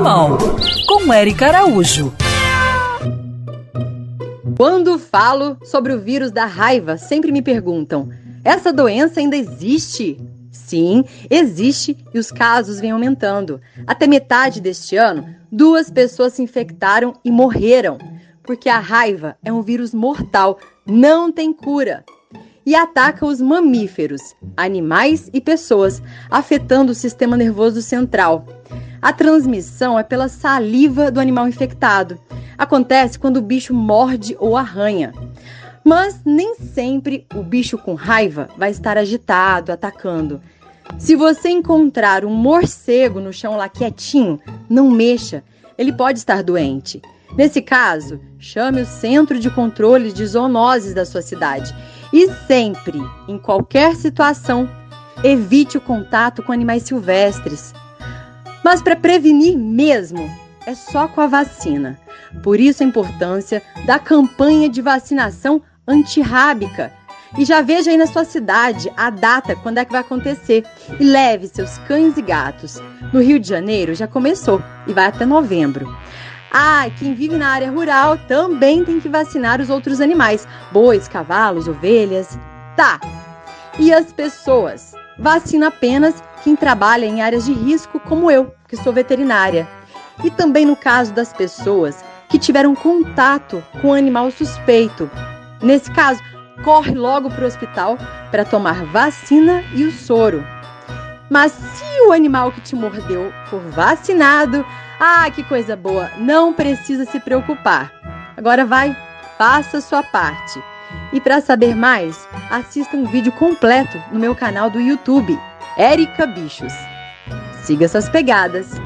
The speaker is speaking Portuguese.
Animal, com Eric Araújo. Quando falo sobre o vírus da raiva, sempre me perguntam: essa doença ainda existe? Sim, existe e os casos vêm aumentando. Até metade deste ano, duas pessoas se infectaram e morreram, porque a raiva é um vírus mortal, não tem cura e ataca os mamíferos, animais e pessoas, afetando o sistema nervoso central. A transmissão é pela saliva do animal infectado. Acontece quando o bicho morde ou arranha. Mas nem sempre o bicho com raiva vai estar agitado, atacando. Se você encontrar um morcego no chão lá quietinho, não mexa, ele pode estar doente. Nesse caso, chame o Centro de Controle de Zoonoses da sua cidade e sempre, em qualquer situação, evite o contato com animais silvestres. Mas para prevenir mesmo, é só com a vacina. Por isso a importância da campanha de vacinação antirrábica. E já veja aí na sua cidade a data, quando é que vai acontecer. E leve seus cães e gatos. No Rio de Janeiro já começou e vai até novembro. Ah, quem vive na área rural também tem que vacinar os outros animais: bois, cavalos, ovelhas. Tá. E as pessoas? Vacina apenas quem trabalha em áreas de risco, como eu, que sou veterinária. E também no caso das pessoas que tiveram contato com um animal suspeito. Nesse caso, corre logo para o hospital para tomar vacina e o soro. Mas se o animal que te mordeu for vacinado, ah, que coisa boa! Não precisa se preocupar. Agora vai, faça a sua parte. E para saber mais, assista um vídeo completo no meu canal do YouTube, Érica Bichos. Siga essas pegadas